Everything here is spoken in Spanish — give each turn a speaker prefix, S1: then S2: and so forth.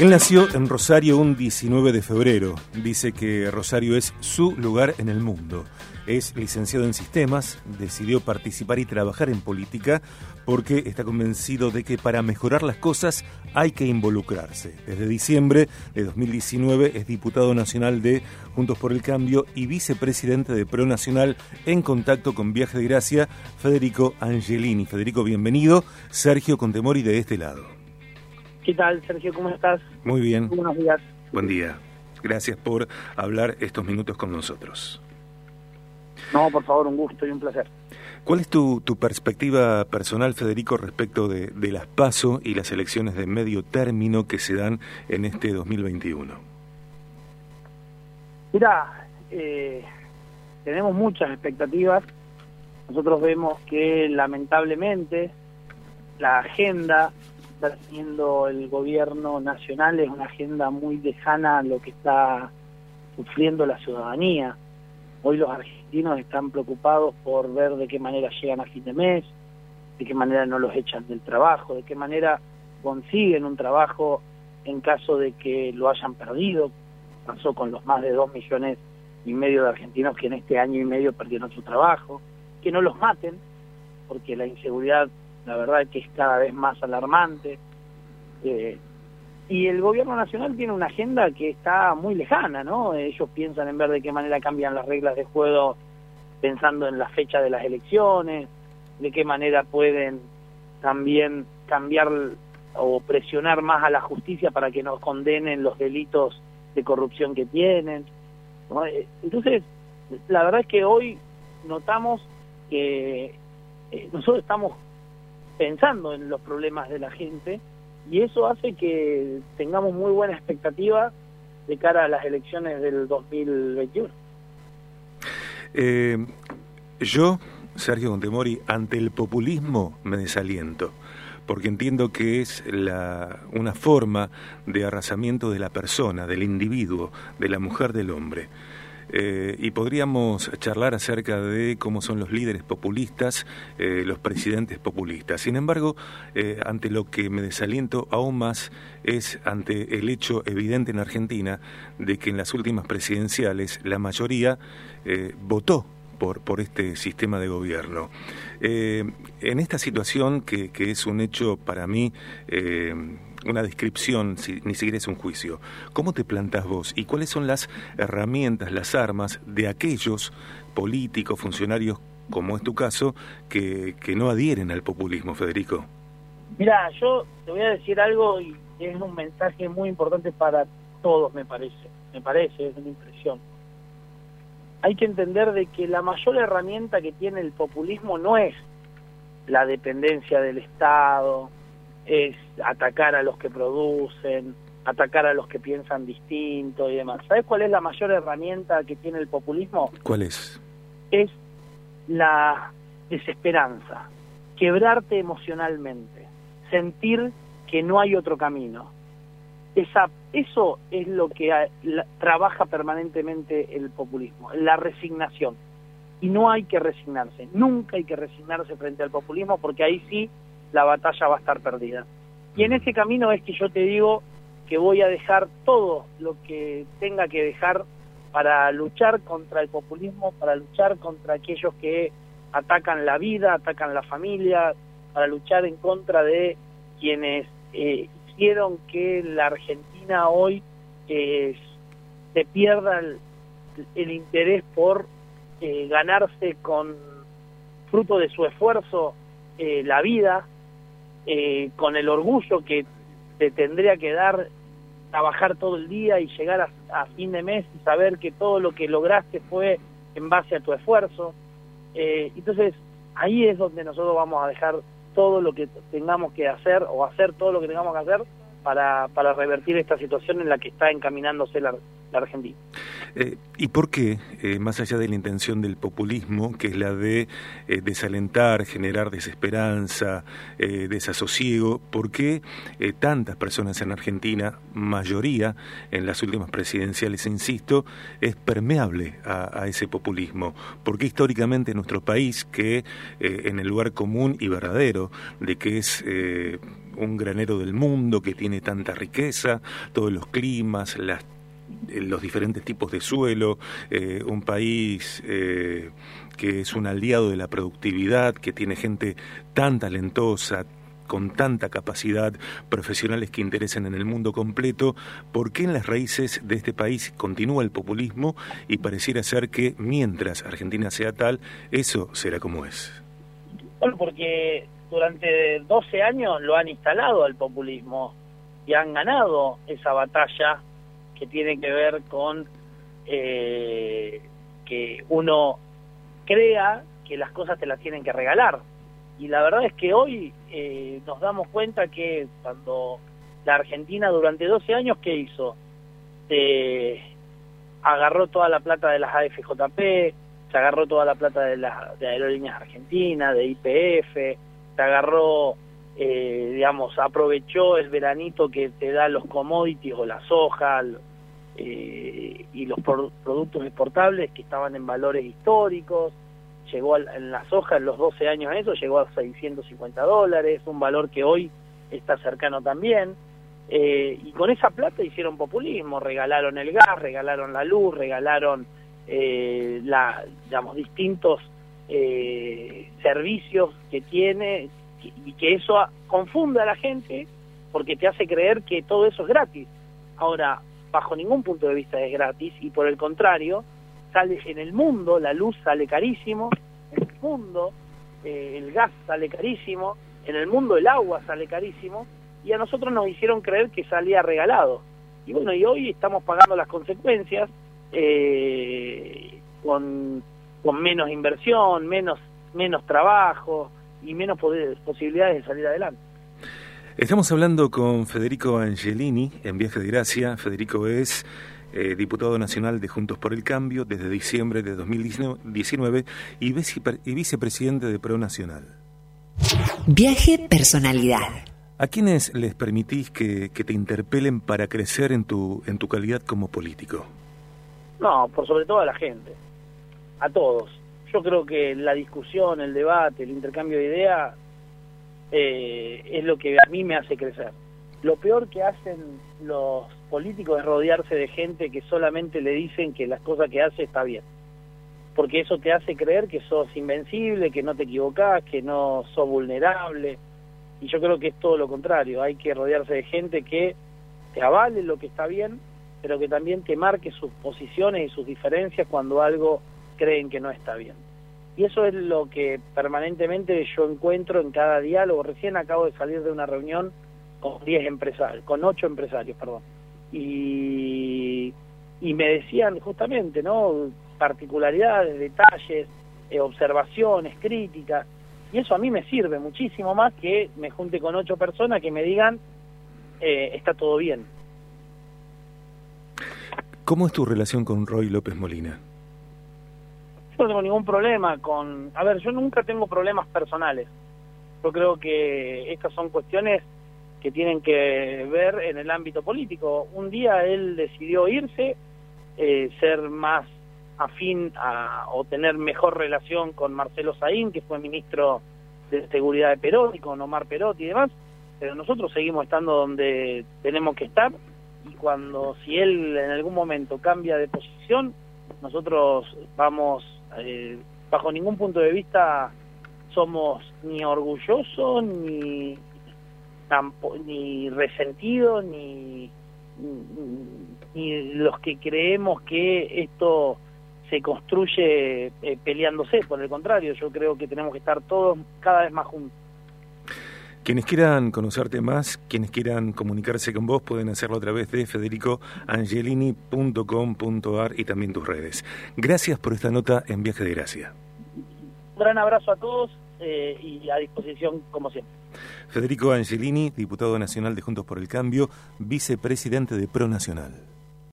S1: Él nació en Rosario un 19 de febrero. Dice que Rosario es su lugar en el mundo. Es licenciado en sistemas, decidió participar y trabajar en política porque está convencido de que para mejorar las cosas hay que involucrarse. Desde diciembre de 2019 es diputado nacional de Juntos por el Cambio y vicepresidente de Pro Nacional en contacto con Viaje de Gracia, Federico Angelini. Federico, bienvenido. Sergio Contemori de este lado.
S2: ¿Qué tal, Sergio? ¿Cómo estás?
S1: Muy bien.
S2: Buenos días.
S1: Buen día. Gracias por hablar estos minutos con nosotros.
S2: No, por favor, un gusto y un placer.
S1: ¿Cuál es tu, tu perspectiva personal, Federico, respecto de, de, las PASO y las elecciones de medio término que se dan en este 2021?
S2: Mira, eh, tenemos muchas expectativas. Nosotros vemos que lamentablemente la agenda está teniendo el gobierno nacional es una agenda muy lejana a lo que está sufriendo la ciudadanía. Hoy los argentinos están preocupados por ver de qué manera llegan a fin de mes, de qué manera no los echan del trabajo, de qué manera consiguen un trabajo en caso de que lo hayan perdido. Pasó con los más de dos millones y medio de argentinos que en este año y medio perdieron su trabajo. Que no los maten, porque la inseguridad la verdad que es cada vez más alarmante. Eh, y el gobierno nacional tiene una agenda que está muy lejana, ¿no? Ellos piensan en ver de qué manera cambian las reglas de juego pensando en la fecha de las elecciones, de qué manera pueden también cambiar o presionar más a la justicia para que nos condenen los delitos de corrupción que tienen. Eh, entonces, la verdad es que hoy notamos que eh, nosotros estamos pensando en los problemas de la gente y eso hace que tengamos muy buena expectativa de cara a las elecciones del 2021.
S1: Eh, yo, Sergio Contemori, ante el populismo me desaliento, porque entiendo que es la, una forma de arrasamiento de la persona, del individuo, de la mujer, del hombre. Eh, y podríamos charlar acerca de cómo son los líderes populistas, eh, los presidentes populistas. Sin embargo, eh, ante lo que me desaliento aún más es ante el hecho evidente en Argentina de que en las últimas presidenciales la mayoría votó por, por este sistema de gobierno. en esta situación, que, que, es un hecho para mí una descripción, si, ni siquiera es un juicio. ¿Cómo te plantas vos y cuáles son las herramientas, las armas de aquellos políticos, funcionarios, como es tu caso, que, que no adhieren al populismo, Federico?
S2: Mira, yo te voy a decir algo y es un mensaje muy importante para todos, me parece. Me parece, es una impresión. Hay que entender de que la mayor herramienta que tiene el populismo no es la dependencia del Estado, es atacar a los que producen, atacar a los que piensan distinto y demás. ¿Sabes cuál es la mayor herramienta que tiene el populismo?
S1: ¿Cuál es?
S2: Es la desesperanza, quebrarte emocionalmente, sentir que no hay otro camino. Esa, eso es lo que trabaja permanentemente el populismo, la resignación. Y no hay que resignarse, nunca hay que resignarse frente al populismo porque ahí sí la batalla va a estar perdida. Y en ese camino es que yo te digo que voy a dejar todo lo que tenga que dejar para luchar contra el populismo, para luchar contra aquellos que atacan la vida, atacan la familia, para luchar en contra de quienes eh, hicieron que la Argentina hoy eh, se pierda el, interés por eh, ganarse con fruto de su esfuerzo la vida, eh, con el orgullo que te tendría que dar trabajar todo el día y llegar a, fin de mes y saber que todo lo que lograste fue en base a tu esfuerzo. Eh, entonces, ahí es donde nosotros vamos a dejar todo lo que tengamos que hacer o hacer todo lo que tengamos que hacer para, para revertir esta situación en la que está encaminándose la Argentina.
S1: Eh, ¿Y por qué, eh, más allá de la intención del populismo, que es la de eh, desalentar, generar desesperanza, desasosiego, por qué tantas personas en Argentina, mayoría en las últimas presidenciales, insisto, es permeable a, a ese populismo? ¿Por qué históricamente nuestro país, que en el lugar común y verdadero de que es un granero del mundo, que tiene tanta riqueza, todos los climas, las los diferentes tipos de suelo, eh, un país eh, que es un aliado de la productividad, que tiene gente tan talentosa, con tanta capacidad, profesionales que interesen en el mundo completo, ¿por qué en las raíces de este país continúa el populismo y pareciera ser que mientras Argentina sea tal, eso será como es?
S2: Bueno, porque durante 12 años lo han instalado al populismo y han ganado esa batalla que tiene que ver con eh, que uno crea que las cosas te las tienen que regalar. Y la verdad es que hoy eh, nos damos cuenta que cuando la Argentina durante 12 años, ¿qué hizo? Se agarró toda la plata de las AFJP, se agarró toda la plata de las de aerolíneas argentinas, de IPF, se agarró eh, digamos, aprovechó el veranito que te da los commodities o la soja, eh, y los productos exportables que estaban en valores históricos, llegó en la soja en los 12 años eso, llegó a 650 dólares, un valor que hoy está cercano también, eh, y con esa plata hicieron populismo, regalaron el gas, regalaron la luz, regalaron eh, la, digamos, distintos servicios que tiene y que eso confunde a la gente porque te hace creer que todo eso es gratis. Ahora, bajo ningún punto de vista es gratis y por el contrario, sale en el mundo, la luz sale carísimo, en el mundo eh, el gas sale carísimo, en el mundo el agua sale carísimo y a nosotros nos hicieron creer que salía regalado. Y bueno, y hoy estamos pagando las consecuencias eh, con, con menos inversión, menos, menos trabajo y menos posibilidades de salir adelante.
S1: Estamos hablando con Federico Angelini en Viaje de Gracia. Federico es eh, diputado nacional de Juntos por el Cambio desde diciembre de 2019 y, y vicepresidente de Pro Nacional.
S3: Viaje Personalidad.
S1: ¿A quiénes les permitís que, que, te interpelen para crecer en tu, en tu calidad como político?
S2: No, por sobre todo a la gente, a todos. Yo creo que la discusión, el debate, el intercambio de ideas eh, es lo que a mí me hace crecer. Lo peor que hacen los políticos es rodearse de gente que solamente le dicen que las cosas que hace está bien. Porque eso te hace creer que sos invencible, que no te equivocás, que no sos vulnerable. Y yo creo que es todo lo contrario. Hay que rodearse de gente que te avale lo que está bien, pero que también te marque sus posiciones y sus diferencias cuando algo creen que no está bien. Y eso es lo que permanentemente yo encuentro en cada diálogo. Recién acabo de salir de una reunión con 10 empresarios, con 8 empresarios, perdón. Y, y me decían justamente, ¿no? Particularidades, detalles, eh, observaciones, críticas. Y eso a mí me sirve muchísimo más que me junte con 8 personas que me digan, eh, está todo bien.
S1: ¿Cómo es tu relación con Roy López Molina?
S2: No tengo ningún problema con... A ver, yo nunca tengo problemas personales. Yo creo que estas son cuestiones que tienen que ver en el ámbito político. Un día él decidió irse, eh, ser más afín a, o tener mejor relación con Marcelo Saín, que fue ministro de Seguridad de Perotti, con Omar Perotti y demás, pero nosotros seguimos estando donde tenemos que estar y cuando si él en algún momento cambia de posición, nosotros vamos eh, bajo ningún punto de vista somos ni orgullosos ni ni resentidos ni, ni, los que creemos que esto se construye eh, peleándose. Por el contrario yo creo que tenemos que estar todos cada vez más juntos
S1: quienes quieran conocerte más, quienes quieran comunicarse con vos, pueden hacerlo a través de federicoangelini.com.ar y también tus redes. Gracias por esta nota en Viaje de Gracia.
S2: Un gran abrazo a todos eh, y a disposición como siempre.
S1: Federico Angelini, diputado nacional de Juntos por el Cambio, vicepresidente de Pro Nacional.